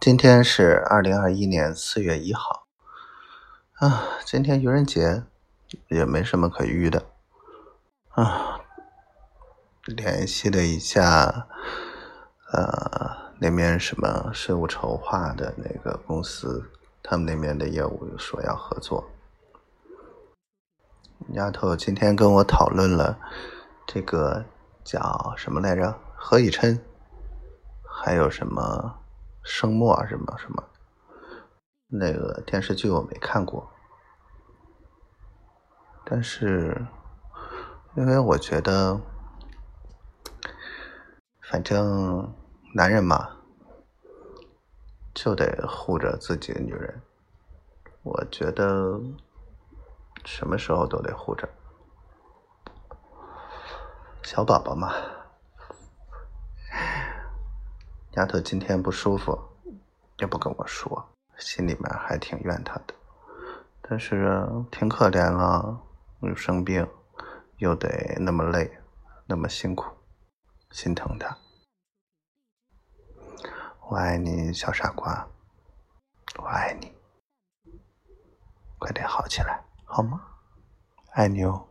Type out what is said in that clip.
今天是二零二一年四月一号，啊，今天愚人节也没什么可愚的，啊，联系了一下，呃，那边什么税务筹划的那个公司，他们那边的业务说要合作。丫头今天跟我讨论了这个叫什么来着？何以琛，还有什么生墨什么什么？那个电视剧我没看过，但是因为我觉得，反正男人嘛，就得护着自己的女人。我觉得。什么时候都得护着小宝宝嘛。丫头今天不舒服，也不跟我说，心里面还挺怨她的。但是挺可怜了，又生病，又得那么累，那么辛苦，心疼她。我爱你，小傻瓜，我爱你，快点好起来。好吗？爱你哦。